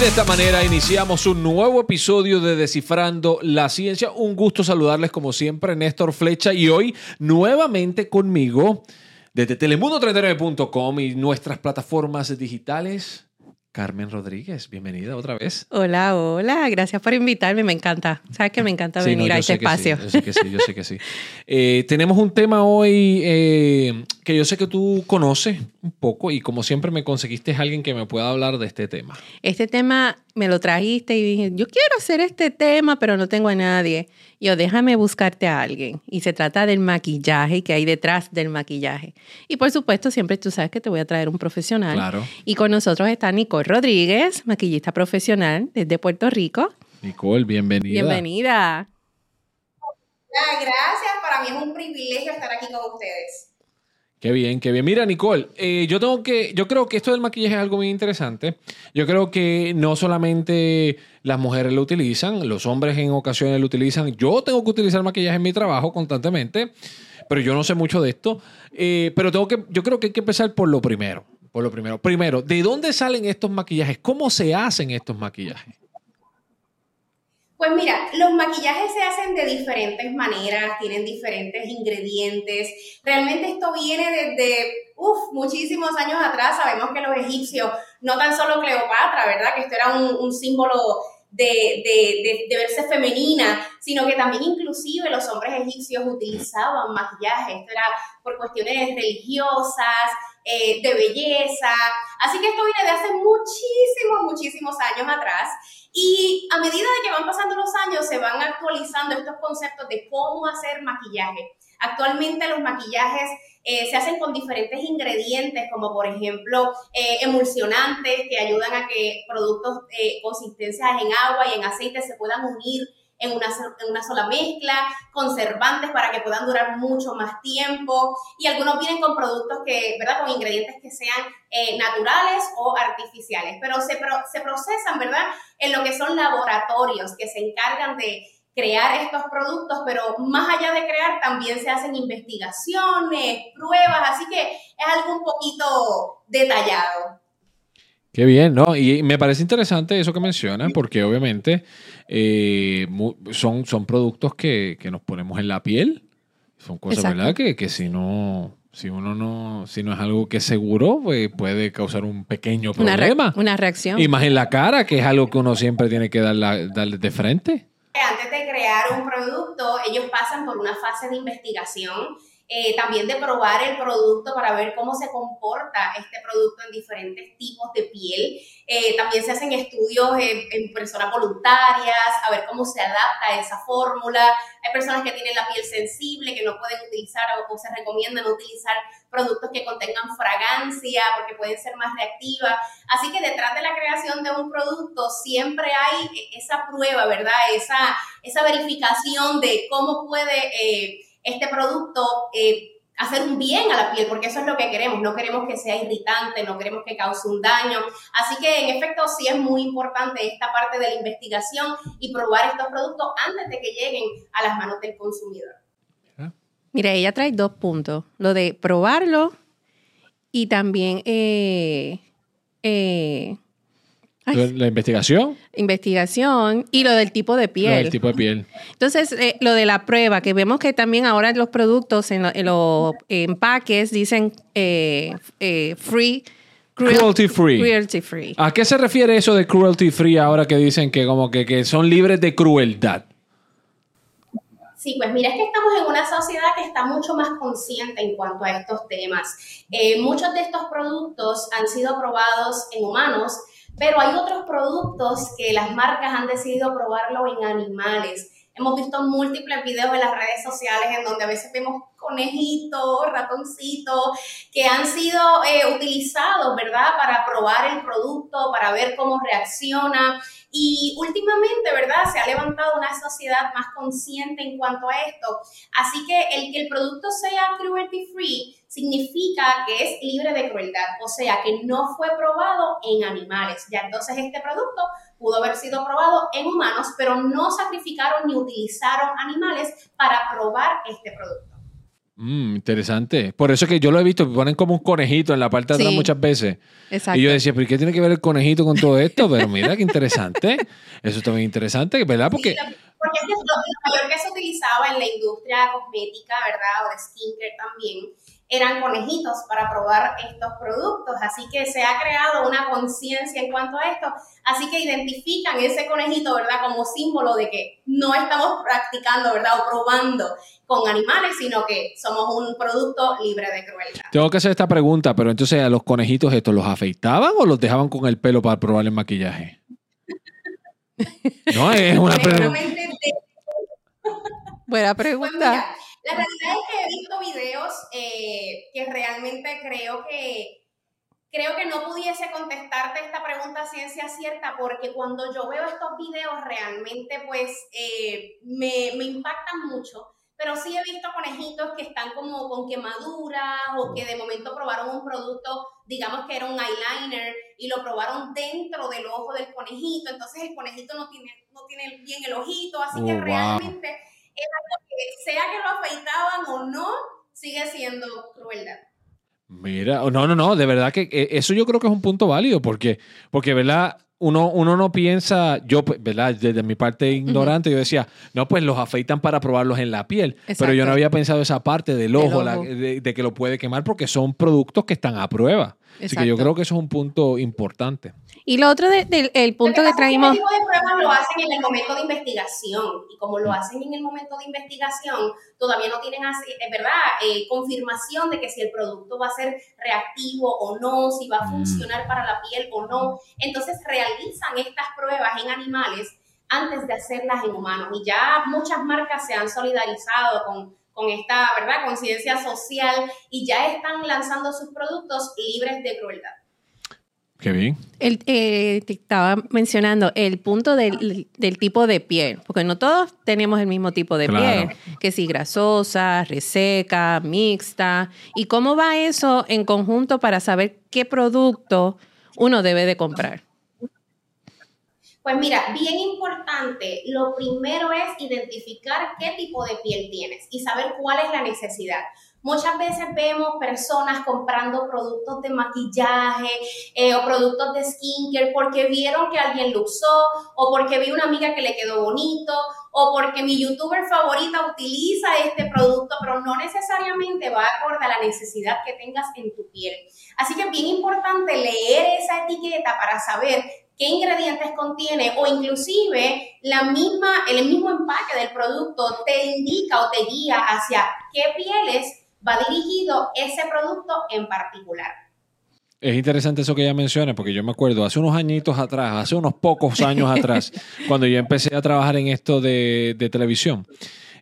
De esta manera iniciamos un nuevo episodio de Descifrando la Ciencia. Un gusto saludarles como siempre, Néstor Flecha, y hoy nuevamente conmigo desde telemundo39.com y nuestras plataformas digitales. Carmen Rodríguez, bienvenida otra vez. Hola, hola, gracias por invitarme, me encanta. Sabes que me encanta Sí, no, venir a este que sí, espacio. yo sé que sí, yo sé que sí. Eh, tenemos un tema hoy eh, que yo sé que tú conoces un poco y como siempre me conseguiste alguien que me pueda hablar de este tema. Este tema me lo trajiste y dije, yo quiero hacer este tema, pero no tengo a nadie. Yo, déjame buscarte a alguien. Y se trata del maquillaje que hay detrás del maquillaje. Y por supuesto, siempre tú sabes que te voy a traer un profesional. Claro. Y con nosotros está Nicole Rodríguez, maquillista profesional desde Puerto Rico. Nicole, bienvenida. Bienvenida. Ah, gracias, para mí es un privilegio estar aquí con ustedes. Qué bien, qué bien. Mira, Nicole, eh, yo tengo que, yo creo que esto del maquillaje es algo muy interesante. Yo creo que no solamente las mujeres lo utilizan, los hombres en ocasiones lo utilizan. Yo tengo que utilizar maquillaje en mi trabajo constantemente, pero yo no sé mucho de esto. Eh, pero tengo que, yo creo que hay que empezar por lo primero. Por lo primero. Primero, ¿de dónde salen estos maquillajes? ¿Cómo se hacen estos maquillajes? Pues mira, los maquillajes se hacen de diferentes maneras, tienen diferentes ingredientes. Realmente esto viene desde uf, muchísimos años atrás. Sabemos que los egipcios, no tan solo Cleopatra, ¿verdad? Que esto era un, símbolo de, de verse femenina, sino que también inclusive los hombres egipcios utilizaban maquillaje. Esto era por cuestiones religiosas, eh, de belleza. Así que esto viene de hace muchísimos, muchísimos años atrás. Y a medida de que van pasando los años, se van actualizando estos conceptos de cómo hacer maquillaje. Actualmente los maquillajes eh, se hacen con diferentes ingredientes, como por ejemplo eh, emulsionantes que ayudan a que productos eh, consistencias en agua y en aceite se puedan unir en una, en una sola mezcla, conservantes para que puedan durar mucho más tiempo y algunos vienen con productos que, ¿verdad? Con ingredientes que sean eh, naturales o artificiales, pero se, pro, se procesan, ¿verdad? En lo que son laboratorios que se encargan de crear estos productos, pero más allá de crear también se hacen investigaciones, pruebas, así que es algo un poquito detallado. Qué bien, ¿no? Y me parece interesante eso que mencionas, porque obviamente eh, son, son productos que, que, nos ponemos en la piel. Son cosas, Exacto. ¿verdad? Que, que si no, si uno no, si no es algo que es seguro, pues puede causar un pequeño problema. Una, re una reacción. Y más en la cara, que es algo que uno siempre tiene que dar, la, dar de frente. Antes de crear un producto, ellos pasan por una fase de investigación eh, también de probar el producto para ver cómo se comporta este producto en diferentes tipos de piel. Eh, también se hacen estudios en, personas voluntarias, a ver cómo se adapta esa fórmula. Hay personas que tienen la piel sensible, que no pueden utilizar o, se recomiendan utilizar productos que contengan fragancia porque pueden ser más reactivas. Así que detrás de la creación de un producto siempre hay esa prueba, ¿verdad? Esa, esa verificación de cómo puede... Eh, este producto eh, hacer un bien a la piel, porque eso es lo que queremos, no queremos que sea irritante, no queremos que cause un daño. Así que en efecto sí es muy importante esta parte de la investigación y probar estos productos antes de que lleguen a las manos del consumidor. Mira, ella trae dos puntos, lo de probarlo y también... Eh, eh, la investigación. Investigación y lo del tipo de piel. Lo del tipo de piel. Entonces, eh, lo de la prueba, que vemos que también ahora los productos en, lo, en los empaques dicen eh, eh, free. Cruelty free. Cruelty free. ¿A qué se refiere eso de cruelty free ahora que dicen que como que, que son libres de crueldad? Sí, pues mira, es que estamos en una sociedad que está mucho más consciente en cuanto a estos temas. Eh, muchos de estos productos han sido probados en humanos, pero hay otros productos que las marcas han decidido probarlo en animales. Hemos visto múltiples videos en las redes sociales en donde a veces vemos conejitos, ratoncitos, que han sido eh, utilizados, ¿verdad?, para probar el producto, para ver cómo reacciona. Y últimamente, ¿verdad?, se ha levantado una sociedad más consciente en cuanto a esto. Así que el que el producto sea cruelty free significa que es libre de crueldad, o sea, que no fue probado en animales. Ya entonces este producto pudo haber sido probado en humanos, pero no sacrificaron ni utilizaron animales para probar este producto. Mm, interesante. Por eso es que yo lo he visto, ponen como un conejito en la parte de atrás Sí. muchas veces. Exacto. Y yo decía, ¿pero qué tiene que ver el conejito con todo esto? Pero mira, qué interesante. Eso está bien interesante, ¿verdad? Porque Sí, porque es lo mayor que se utilizaba en la industria cosmética, ¿verdad? O de skincare también, eran conejitos para probar estos productos. Así que se ha creado una conciencia en cuanto a esto. Así que identifican ese conejito, ¿verdad? Como símbolo de que no estamos practicando, ¿verdad? O probando con animales, sino que somos un producto libre de crueldad. tengo que hacer esta pregunta, pero entonces a los conejitos estos, ¿los afeitaban o los dejaban con el pelo para probar el maquillaje? No, es una pregunta. Buena Pues pregunta. mira, la realidad es que he visto videos eh, que realmente creo que creo que no pudiese contestarte esta pregunta a ciencia cierta porque cuando yo veo estos videos realmente pues eh, me, me impactan mucho. Pero sí he visto conejitos que están como con quemaduras o que de momento probaron un producto, digamos que era un eyeliner, y lo probaron dentro del ojo del conejito. Entonces el conejito no tiene, no tiene bien el ojito, así Oh, que wow. realmente sea que lo afeitaban o no, sigue siendo crueldad. Mira, no, no, no, de verdad que eh, eso yo creo que es un punto válido porque, porque ¿verdad? Uno, uno no piensa, yo, pues, ¿verdad? Desde mi parte ignorante, yo decía, no, pues los afeitan para probarlos en la piel. Pero yo no había pensado esa parte del ojo, la- ojo. de, de que lo puede quemar porque son productos que están a prueba. Así que yo Exacto. creo que eso es un punto importante. Y lo otro del de, el punto que traímos. Este tipo de pruebas lo hacen en el momento de investigación y como lo hacen en el momento de investigación, todavía no tienen, así, es verdad, eh, confirmación de que si el producto va a ser reactivo o no, si va a Mm. funcionar para la piel o no. Entonces realizan estas pruebas en animales antes de hacerlas en humanos. Y ya muchas marcas se han solidarizado con, con esta, ¿verdad?, conciencia social y ya están lanzando sus productos libres de crueldad. Qué bien. El, eh, te estaba mencionando el punto del, del tipo de piel, porque no todos tenemos el mismo tipo de Claro. piel, que si grasosa, reseca, mixta, y cómo va eso en conjunto para saber qué producto uno debe de comprar. Pues mira, bien importante, lo primero es identificar qué tipo de piel tienes y saber cuál es la necesidad. Muchas veces vemos personas comprando productos de maquillaje eh, o productos de skincare porque vieron que alguien lo usó o porque vi una amiga que le quedó bonito o porque mi youtuber favorita utiliza este producto, pero no necesariamente va acorde a la necesidad que tengas en tu piel. Así que es bien importante leer esa etiqueta para saber qué ingredientes contiene o inclusive la misma, el mismo empaque del producto te indica o te guía hacia qué pieles va dirigido ese producto en particular. Es interesante eso que ella menciona, porque yo me acuerdo hace unos añitos atrás, hace unos pocos años atrás, cuando yo empecé a trabajar en esto de, de televisión,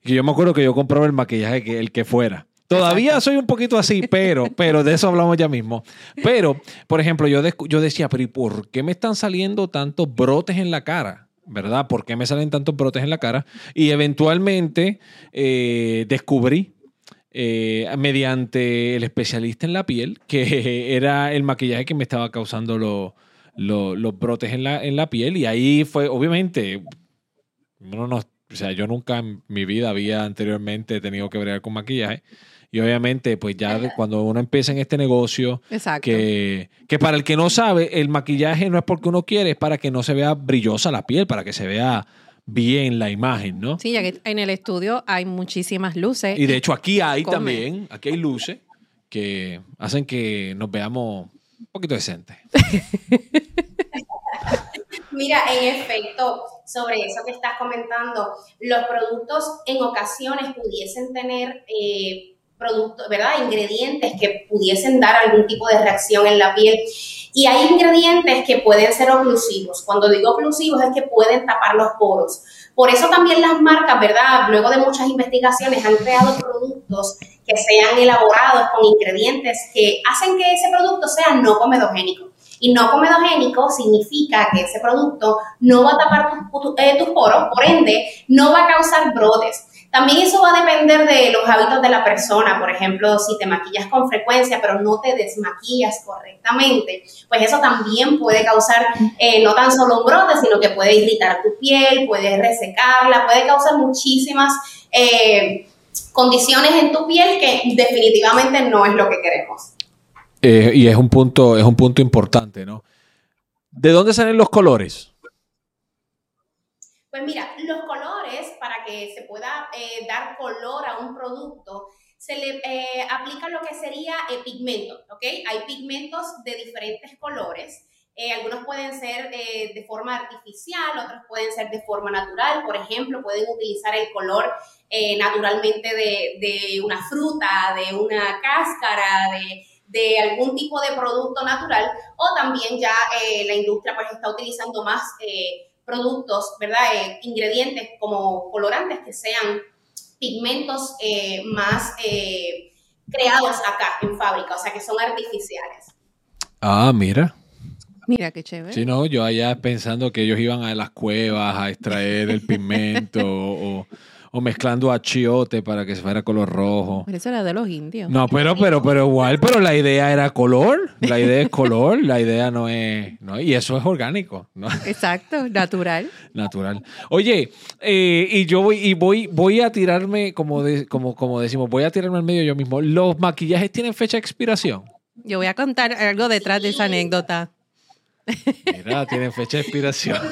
que yo me acuerdo que yo compraba el maquillaje que el que fuera. Todavía soy un poquito así, pero, pero de eso hablamos ya mismo. Pero, por ejemplo, yo, decía, pero ¿y por qué me están saliendo tantos brotes en la cara? ¿Verdad? ¿Por qué me salen tantos brotes en la cara? Y eventualmente eh, descubrí eh, mediante el especialista en la piel, que era el maquillaje que me estaba causando lo- lo- los brotes en la, en la piel. Y ahí fue, obviamente, uno no- o sea, yo nunca en mi vida había anteriormente tenido que bregar con maquillaje. Y obviamente, pues ya cuando uno empieza en este negocio, Exacto. que, que para el que no sabe, el maquillaje no es porque uno quiere, es para que no se vea brillosa la piel, para que se vea bien la imagen, ¿no? Sí, ya que en el estudio hay muchísimas luces. Y de hecho aquí hay Come. también, aquí hay luces que hacen que nos veamos un poquito decentes. Mira, en efecto, sobre eso que estás comentando, los productos en ocasiones pudiesen tener eh, productos, ¿verdad? Ingredientes que pudiesen dar algún tipo de reacción en la piel. Y hay ingredientes que pueden ser oclusivos. Cuando digo oclusivos es que pueden tapar los poros. Por eso también las marcas, ¿verdad? Luego de muchas investigaciones han creado productos que sean elaborados con ingredientes que hacen que ese producto sea no comedogénico. Y no comedogénico significa que ese producto no va a tapar eh, tus poros, por ende, no va a causar brotes. También eso va a depender de los hábitos de la persona. Por ejemplo, si te maquillas con frecuencia, pero no te desmaquillas correctamente, pues eso también puede causar eh, no tan solo un brote, sino que puede irritar tu piel, puede resecarla, puede causar muchísimas eh, condiciones en tu piel que definitivamente no es lo que queremos. Eh, y es un punto, es un punto importante, ¿no? ¿De dónde salen los colores? Pues mira, los que se pueda eh, dar color a un producto, se le eh, aplica lo que sería pigmentos, ¿ok? Hay pigmentos de diferentes colores. algunos pueden ser de forma artificial, otros pueden ser de forma natural. Por ejemplo, pueden utilizar el color naturalmente de, una fruta, de una cáscara, de, algún tipo de producto natural o también ya eh, la industria pues está utilizando más eh, productos, ¿verdad? Eh, ingredientes como colorantes que sean pigmentos más creados acá en fábrica, o sea que son artificiales. Ah, mira. Mira qué chévere. Sí, no, yo allá pensando que ellos iban a las cuevas a extraer el pigmento o o mezclando achiote para que se fuera color rojo. Pero eso era de los indios. No, pero, pero, pero igual, pero la idea era color. La idea es color, la idea no es. No, y eso es orgánico. ¿no? Exacto, natural. Natural. Oye, eh, y yo voy, y voy, voy a tirarme, como, como, como decimos, voy a tirarme al medio yo mismo. ¿Los maquillajes tienen fecha de expiración? Yo voy a contar algo detrás de esa anécdota. Mira, tienen fecha de expiración.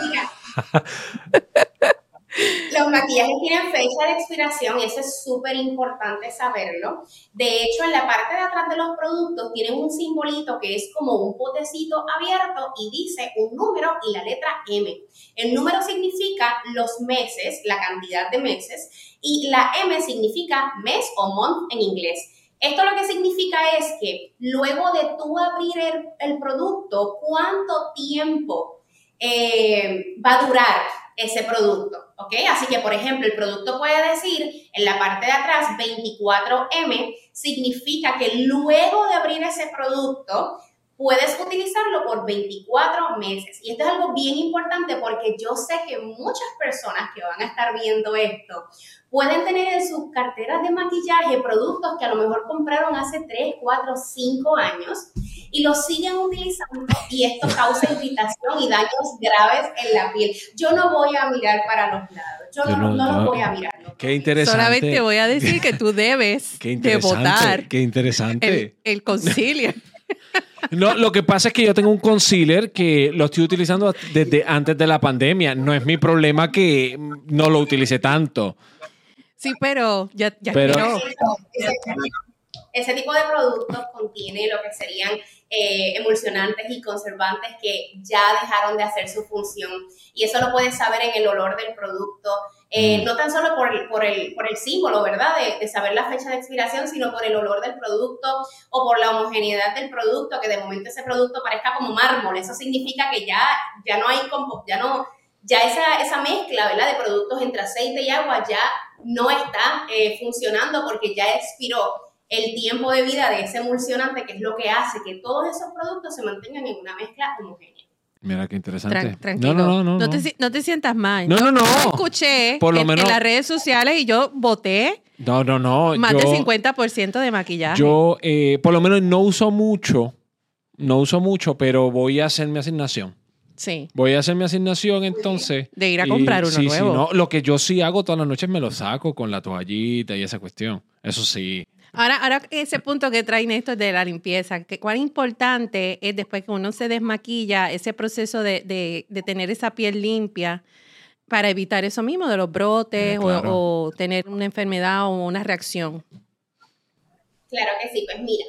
Los maquillajes tienen fecha de expiración eso es súper importante saberlo. De hecho, en la parte de atrás de los productos tienen un simbolito que es como un potecito abierto y dice un número y la letra M. El número significa los meses, la cantidad de meses, y la M significa mes o month en inglés. Esto lo que significa es que luego de tú abrir el, el producto, ¿cuánto tiempo eh, va a durar ese producto? ¿Ok? Así que, por ejemplo, el producto puede decir en la parte de atrás 24M, significa que luego de abrir ese producto, puedes utilizarlo por 24 meses. Y esto es algo bien importante porque yo sé que muchas personas que van a estar viendo esto pueden tener en sus carteras de maquillaje productos que a lo mejor compraron hace 3, 4, 5 años y los siguen utilizando y esto causa irritación y daños graves en la piel. Yo no voy a mirar para los lados, yo, no, no, lo voy a mirar. Qué interesante. Solamente voy a decir que tú debes de votar. Qué interesante. El, el concilio. No, lo que pasa es que yo tengo un concealer que lo estoy utilizando desde antes de la pandemia. No es mi problema que no lo utilice tanto. Sí, pero ya, ya pero, ese tipo de productos contiene lo que serían eh, emulsionantes y conservantes que ya dejaron de hacer su función. Y eso lo puedes saber en el olor del producto, eh, mm. no tan solo por el, por el, por el símbolo, ¿verdad? De, de, saber la fecha de expiración, sino por el olor del producto o por la homogeneidad del producto, que de momento ese producto parezca como mármol. Eso significa que ya, ya no hay, ya no, ya esa, esa mezcla, ¿verdad? De productos entre aceite y agua ya no está eh, funcionando porque ya expiró el tiempo de vida de ese emulsionante, que es lo que hace que todos esos productos se mantengan en una mezcla homogénea. Mira qué interesante. tranquilo. No, no, no, no, te, no te sientas mal. No, no, no. escuché Por lo en, menos... en, las redes sociales y yo voté. No, no, no. Más del 50% de maquillaje. Yo, eh, por lo menos, no uso mucho. No uso mucho, pero voy a hacer mi asignación. Sí. Voy a hacer mi asignación entonces. De ir a comprar uno nuevo. Sí, no, lo que yo sí hago todas las noches me lo saco con la toallita y esa cuestión. Eso sí. Ahora, ahora ese punto que traen esto de la limpieza, que cuán importante es después que uno se desmaquilla, ese proceso de, tener esa piel limpia para evitar eso mismo de los brotes o, tener una enfermedad o una reacción. Claro que sí, pues mira,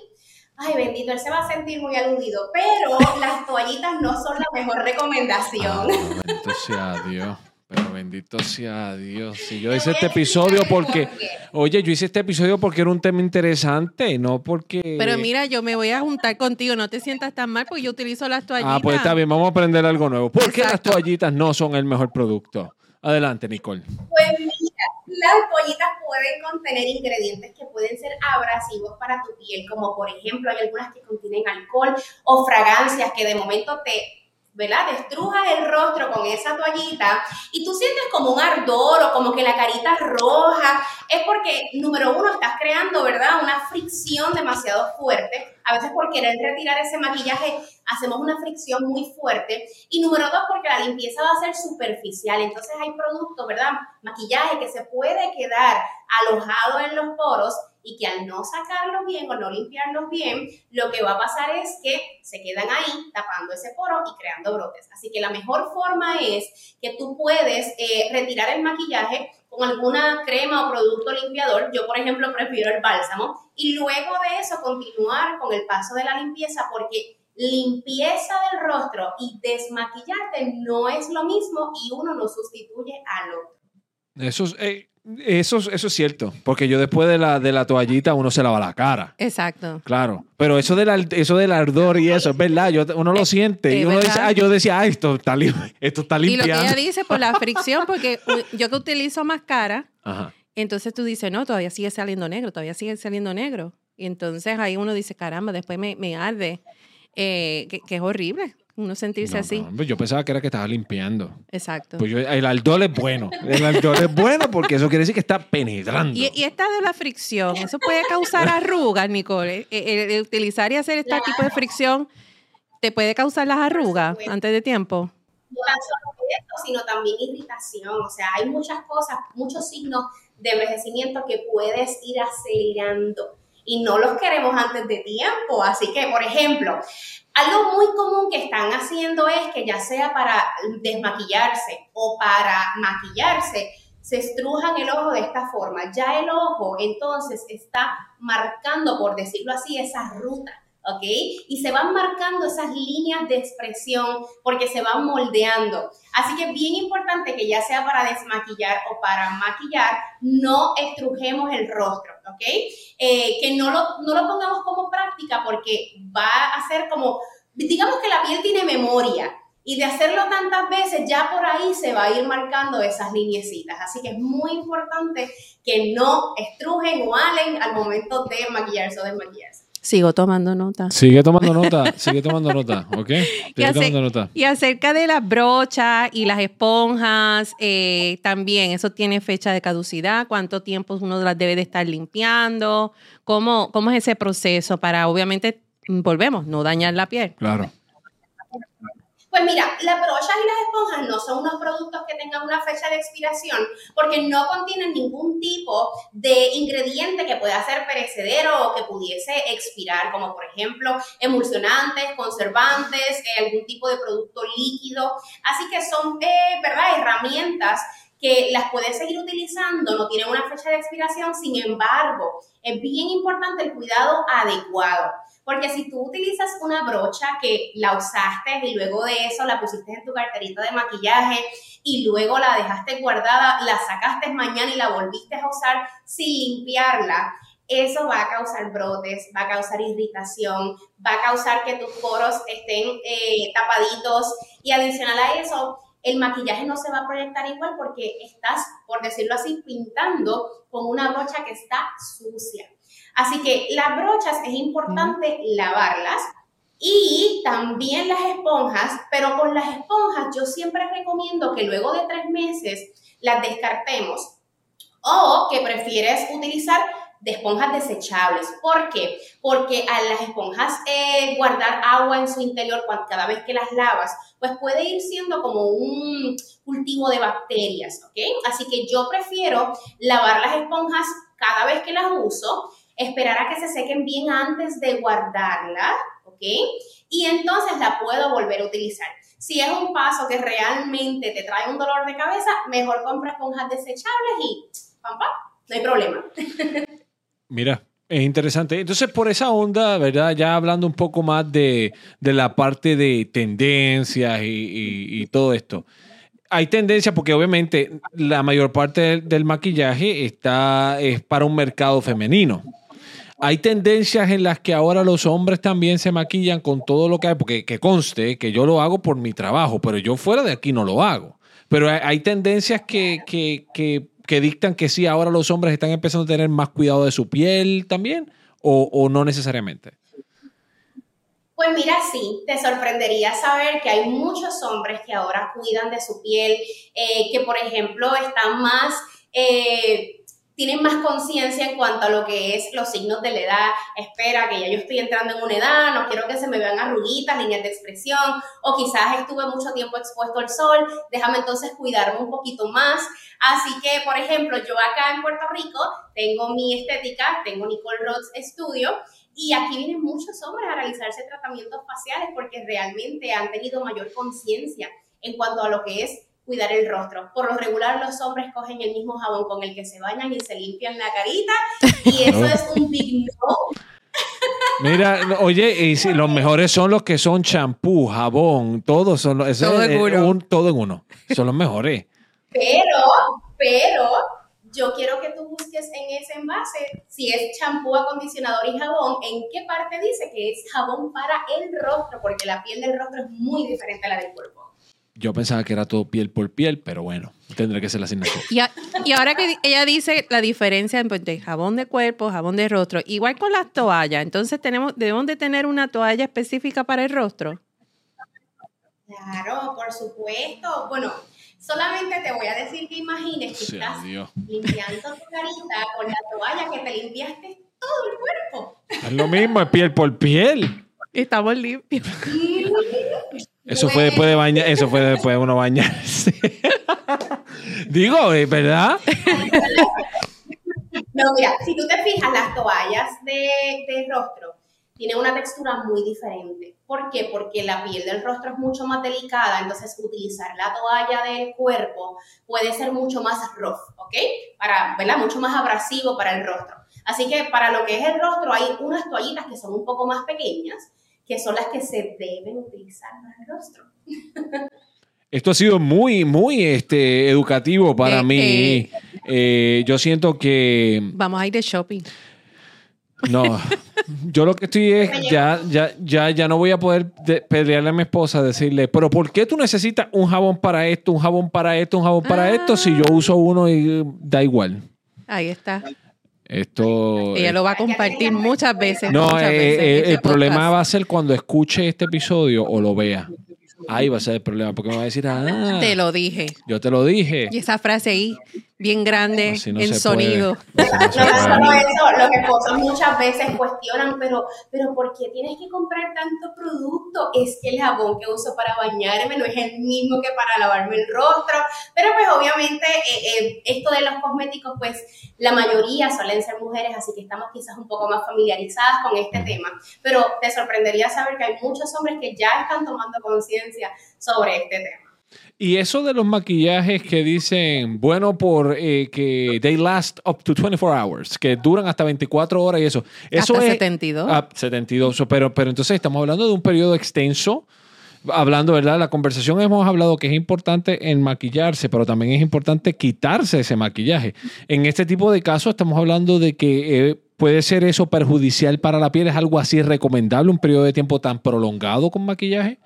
ay bendito, él se va a sentir muy aludido, pero las toallitas no son la mejor recomendación. Ah, bendito sea Dios. Pero bendito sea Dios. Si yo hice este episodio porque, oye, yo hice este episodio porque era un tema interesante, no porque. Pero mira, yo me voy a juntar contigo, no te sientas tan mal porque yo utilizo las toallitas. Ah, pues está bien, vamos a aprender algo nuevo. ¿Por qué las toallitas no son el mejor producto? Adelante, Nicole. Pues mira, las toallitas pueden contener ingredientes que pueden ser abrasivos para tu piel, como por ejemplo hay algunas que contienen alcohol o fragancias que de momento te ¿verdad? Te estrujas el rostro con esa toallita y tú sientes como un ardor o como que la carita roja, es porque, número uno, estás creando, ¿verdad? Una fricción demasiado fuerte. A veces por querer retirar ese maquillaje hacemos una fricción muy fuerte. Y número dos, porque la limpieza va a ser superficial. Entonces hay productos, ¿verdad? Maquillaje que se puede quedar alojado en los poros y que al no sacarlos bien o no limpiarlos bien, lo que va a pasar es que se quedan ahí tapando ese poro y creando brotes. Así que la mejor forma es que tú puedes eh, retirar el maquillaje con alguna crema o producto limpiador. Yo, por ejemplo, prefiero el bálsamo. Y luego de eso continuar con el paso de la limpieza porque limpieza del rostro y desmaquillarte no es lo mismo y uno no sustituye al otro. Eso es, eh, eso, eso es cierto, porque yo después de la, de la toallita uno se lava la cara. Exacto. Claro, pero eso del, eso del ardor y eso, es verdad, yo, uno lo siente. y uno dice, ah, yo decía, ah, esto está, esto está limpiando. Y lo que ella dice por la fricción, porque yo que utilizo máscara, entonces tú dices, no, todavía sigue saliendo negro, todavía sigue saliendo negro. Y entonces ahí uno dice, caramba, después me, me arde, eh, que es horrible uno sentirse así. Yo pensaba que era que estaba limpiando. Exacto. Pues el aldol es bueno. El aldol es bueno porque eso quiere decir que está penetrando. Y, y esta de la fricción, eso puede causar arrugas, Nicole. El, utilizar y hacer este tipo de fricción te puede causar las arrugas antes de tiempo. No tan solo esto, sino también irritación. O sea, hay muchas cosas, muchos signos de envejecimiento que puedes ir acelerando y no los queremos antes de tiempo. Así que, por ejemplo, algo muy común que están haciendo es que ya sea para desmaquillarse o para maquillarse, se estrujan el ojo de esta forma. Ya el ojo entonces está marcando, por decirlo así, esa ruta. ¿Ok? Y se van marcando esas líneas de expresión porque se van moldeando. Así que bien importante que ya sea para desmaquillar o para maquillar, no estrujemos el rostro, ¿ok? Eh, que no lo, no lo pongamos como práctica porque va a ser como, digamos que la piel tiene memoria. Y de hacerlo tantas veces, ya por ahí se va a ir marcando esas lineecitas. Así que es muy importante que no estrujen o alen al momento de maquillarse o desmaquillarse. Sigo tomando nota. Sigue tomando nota, sigue tomando nota, ¿ok? Sigue tomando nota. Y acerca de las brochas y las esponjas, eh, también eso tiene fecha de caducidad, cuánto tiempo uno las debe de estar limpiando, cómo, cómo es ese proceso para, obviamente, volvemos, no dañar la piel. Claro. Pues mira, las brochas y las esponjas no son unos productos que tengan una fecha de expiración porque no contienen ningún tipo de ingrediente que pueda ser perecedero o que pudiese expirar, como por ejemplo emulsionantes, conservantes, eh, algún tipo de producto líquido. Así que son, eh, ¿verdad?, herramientas que las puedes seguir utilizando, no tienen una fecha de expiración, sin embargo, es bien importante el cuidado adecuado. Porque si tú utilizas una brocha que la usaste y luego de eso la pusiste en tu carterita de maquillaje y luego la dejaste guardada, la sacaste mañana y la volviste a usar sin limpiarla, eso va a causar brotes, va a causar irritación, va a causar que tus poros estén eh, tapaditos y adicional a eso, el maquillaje no se va a proyectar igual porque estás, por decirlo así, pintando con una brocha que está sucia. Así que las brochas es importante lavarlas y también las esponjas, pero con las esponjas yo siempre recomiendo que luego de tres meses las descartemos o que prefieres utilizar de esponjas desechables. ¿Por qué? Porque a las esponjas eh, guardar agua en su interior cada vez que las lavas, pues puede ir siendo como un cultivo de bacterias, ¿ok? Así que yo prefiero lavar las esponjas cada vez que las uso esperar a que se sequen bien antes de guardarla, ¿ok? Y entonces la puedo volver a utilizar. Si es un paso que realmente te trae un dolor de cabeza, mejor compra esponjas desechables y pam, pam, no hay problema. Mira, es interesante. Entonces, por esa onda, ¿verdad? Ya hablando un poco más de, la parte de tendencias y todo esto hay tendencia porque obviamente la mayor parte del, maquillaje está es para un mercado femenino. Hay tendencias en las que ahora los hombres también se maquillan con todo lo que hay, porque que conste que yo lo hago por mi trabajo, pero yo fuera de aquí no lo hago. Pero hay, tendencias que, que, que, que, dictan que sí, ahora los hombres están empezando a tener más cuidado de su piel también, o, o no necesariamente. Pues mira, sí, te sorprendería saber que hay muchos hombres que ahora cuidan de su piel, eh, que por ejemplo están más... Eh, tienen más conciencia en cuanto a lo que es los signos de la edad. Espera, que ya yo estoy entrando en una edad, no quiero que se me vean arruguitas, líneas de expresión, o quizás estuve mucho tiempo expuesto al sol, déjame entonces cuidarme un poquito más. Así que, por ejemplo, yo acá en Puerto Rico tengo mi estética, tengo Nicole Rods Studio, y aquí vienen muchos hombres a realizarse tratamientos faciales porque realmente han tenido mayor conciencia en cuanto a lo que es cuidar el rostro. Por lo regular los hombres cogen el mismo jabón con el que se bañan y se limpian la carita y eso es un big no. Mira, oye, y si los mejores son los que son champú, jabón, todos son todo, en uno. todo en uno. Son los mejores. Pero, pero yo quiero que tú busques en ese envase si es champú, acondicionador y jabón, en qué parte dice que es jabón para el rostro, porque la piel del rostro es muy diferente a la del cuerpo. Yo pensaba que era todo piel por piel, pero bueno, tendré que ser la asignación. Y, y ahora que ella dice la diferencia entre jabón de cuerpo, jabón de rostro, igual con las toallas, entonces tenemos, debemos de tener una toalla específica para el rostro. Claro, por supuesto. Bueno, solamente te voy a decir que imagines que estás limpiando tu carita con la toalla que te limpiaste todo el cuerpo. Es lo mismo, es piel por piel. Estamos limpios. Eso fue después de bañar, eso fue después de uno bañarse. Digo, ¿verdad? No, mira, si tú te fijas, las toallas de, de rostro tienen una textura muy diferente. ¿Por qué? Porque la piel del rostro es mucho más delicada, entonces utilizar la toalla del cuerpo puede ser mucho más rough, ¿ok? Para, ¿verdad? Mucho más abrasivo para el rostro. Así que para lo que es el rostro hay unas toallitas que son un poco más pequeñas que son las que se deben utilizar para el rostro. Esto ha sido muy, muy este, educativo para mí. Eh, eh, yo siento que... Vamos a ir de shopping. No, yo lo que estoy es, ya, ya, ya, ya no voy a poder pelearle a mi esposa, decirle, pero ¿por qué tú necesitas un jabón para esto, un jabón para esto, un jabón para esto, si yo ah. uso uno y da igual? Ahí está. Esto, Ella lo va a compartir muchas veces. No, eh, eh, el este problema va a ser cuando escuche este episodio o lo vea. Ahí va a ser el problema, porque me va a decir, ah, te lo dije. Yo te lo dije. Y esa frase ahí, bien grande, el sonido. No, solo eso, los esposos muchas veces cuestionan, pero, pero ¿por qué tienes que comprar tanto producto? Es que el jabón que uso para bañarme no es el mismo que para lavarme el rostro. Pero pues obviamente eh, eh, esto de los cosméticos, pues la mayoría suelen ser mujeres, así que estamos quizás un poco más familiarizadas con este tema. Pero te sorprendería saber que hay muchos hombres que ya están tomando conciencia sobre este tema. Y eso de los maquillajes que dicen, bueno, por eh, que they last up to 24 hours, que duran hasta 24 horas y eso. eso hasta 72. Ah, 72. Pero, pero entonces estamos hablando de un periodo extenso. Hablando, ¿verdad? La conversación hemos hablado que es importante en maquillarse, pero también es importante quitarse ese maquillaje. En este tipo de casos estamos hablando de que eh, puede ser eso perjudicial para la piel. ¿Es algo así recomendable un periodo de tiempo tan prolongado con maquillaje?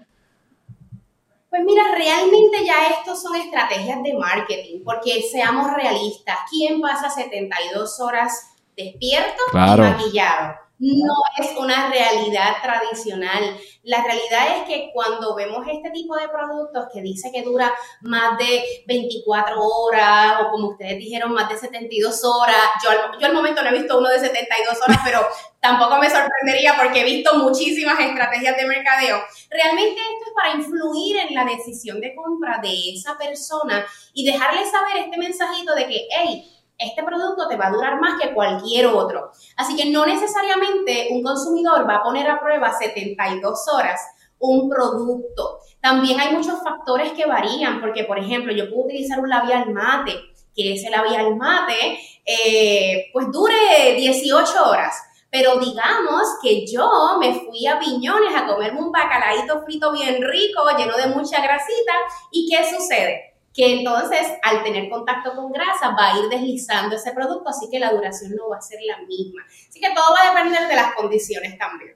Pues mira, realmente ya estos son estrategias de marketing, porque seamos realistas, ¿quién pasa 72 horas despierto y maquillado? No es una realidad tradicional. La realidad es que cuando vemos este tipo de productos que dice que dura más de 24 horas o como ustedes dijeron, más de 72 horas, yo yo al momento no he visto uno de 72 horas, pero tampoco me sorprendería porque he visto muchísimas estrategias de mercadeo. Realmente esto es para influir en la decisión de compra de esa persona y dejarle saber este mensajito de que, hey, este producto te va a durar más que cualquier otro. Así que no necesariamente un consumidor va a poner a prueba 72 horas un producto. También hay muchos factores que varían, porque por ejemplo, yo puedo utilizar un labial mate, que ese labial mate, eh, pues dure 18 horas. Pero digamos que yo me fui a Piñones a comerme un bacalaíto frito bien rico, lleno de mucha grasita, ¿y qué sucede? Que entonces al tener contacto con grasa va a ir deslizando ese producto, así que la duración no va a ser la misma. Así que todo va a depender de las condiciones también.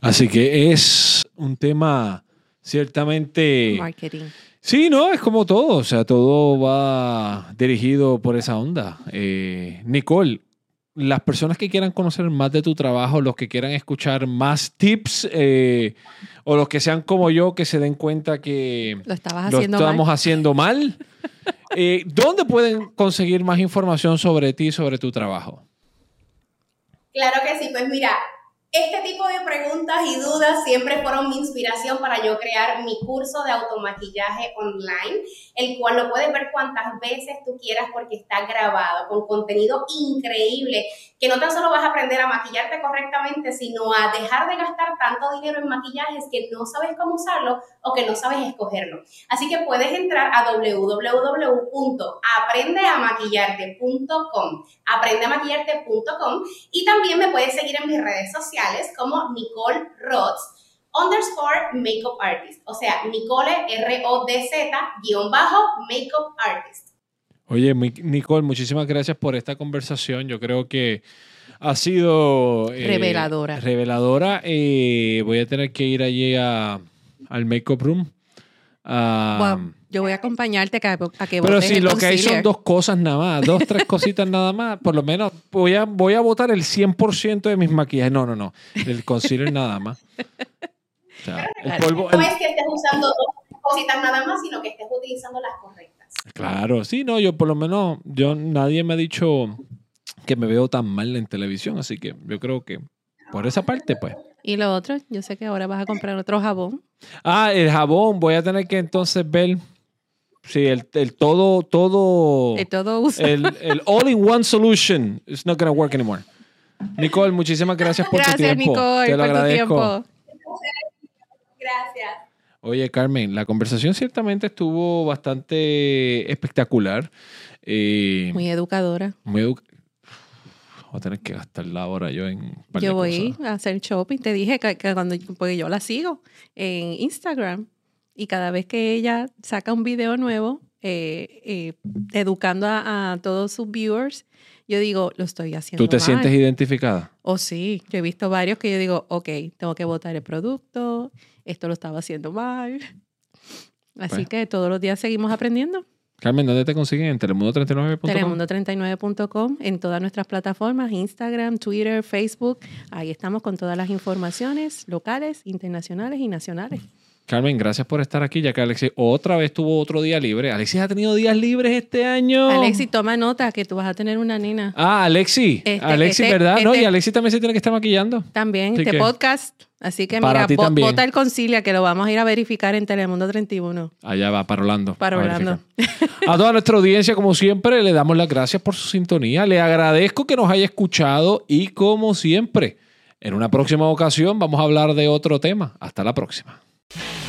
Así que es un tema ciertamente... Marketing. Sí, no, es como todo, o sea, todo va dirigido por esa onda. Eh, Nicole, las personas que quieran conocer más de tu trabajo, los que quieran escuchar más tips, eh, o los que sean como yo, que se den cuenta que Lo estabas lo haciendo estamos mal. haciendo mal, eh, ¿dónde pueden conseguir más información sobre ti, sobre tu trabajo? Claro que sí, pues mira, este tipo de preguntas y dudas siempre fueron mi inspiración para yo crear mi curso de automaquillaje online, el cual lo puedes ver cuantas veces tú quieras porque está grabado con contenido increíble, que no tan solo vas a aprender a maquillarte correctamente, sino a dejar de gastar tanto dinero en maquillajes que no sabes cómo usarlo o que no sabes escogerlo. Así que puedes entrar a www.aprendeamaquillarte.com, aprendeamaquillarte.com y también me puedes seguir en mis redes sociales como Nicole Rods underscore makeup artist, o sea, Nicole R-O-D-Z guion bajo makeup artist. Oye, Nicole, muchísimas gracias por esta conversación. Yo creo que ha sido eh, Reveladora. Reveladora. Eh, voy a tener que ir allí a- al makeup room. Ah, Wow, yo voy a acompañarte a que, a que Pero si el lo que hay son dos cosas nada más, dos, tres cositas nada más, por lo menos voy a, voy a botar el 100% de mis maquillajes. No, no, no. El concealer nada más. O sea, el polvo, No es que estés usando dos cositas nada más, sino que estés utilizando las correctas. Claro, sí, no, yo por lo menos, yo nadie me ha dicho que me veo tan mal en televisión, así que yo creo que por esa parte, pues. Y lo otro, yo sé que ahora vas a comprar otro jabón. Ah, el jabón, voy a tener que entonces ver si el, el todo, todo, De todo uso. el, el all-in-one solution is not going to work anymore. Nicole, muchísimas gracias por tu Gracias, tiempo. Nicole, Te lo por tu agradezco. tiempo. Gracias. Oye, Carmen, la conversación ciertamente estuvo bastante espectacular. Eh, Muy educadora. muy edu- Voy a tener que gastar la hora yo en Yo voy cosas. a hacer shopping. Te dije que, que cuando porque yo la sigo en Instagram y cada vez que ella saca un video nuevo eh, eh, educando a, a todos sus viewers, yo digo, lo estoy haciendo ¿Tú te mal. sientes identificada? Oh, sí. Yo he visto varios que yo digo, ok, tengo que botar el producto, esto lo estaba haciendo mal. Así Pues. que todos los días seguimos aprendiendo. Carmen, ¿dónde te consiguen? En telemundo39.com. Telemundo39.com en todas nuestras plataformas, Instagram, Twitter, Facebook. Ahí estamos con todas las informaciones locales, internacionales y nacionales. Carmen, gracias por estar aquí, ya que Alexis otra vez tuvo otro día libre. Alexis ha tenido días libres este año. Alexi, toma nota que tú vas a tener una nena. Ah, Alexi. Este- Alexi, este- ¿verdad? No, y Alexi también se tiene que estar maquillando. También Así este que- podcast. Así que Para mira, vota el concilia que lo vamos a ir a verificar en Telemundo 31. Allá va, para Orlando. Para Orlando. A toda nuestra audiencia, como siempre, le damos las gracias por su sintonía. Le agradezco que nos haya escuchado y como siempre, en una próxima ocasión vamos a hablar de otro tema. Hasta la próxima. you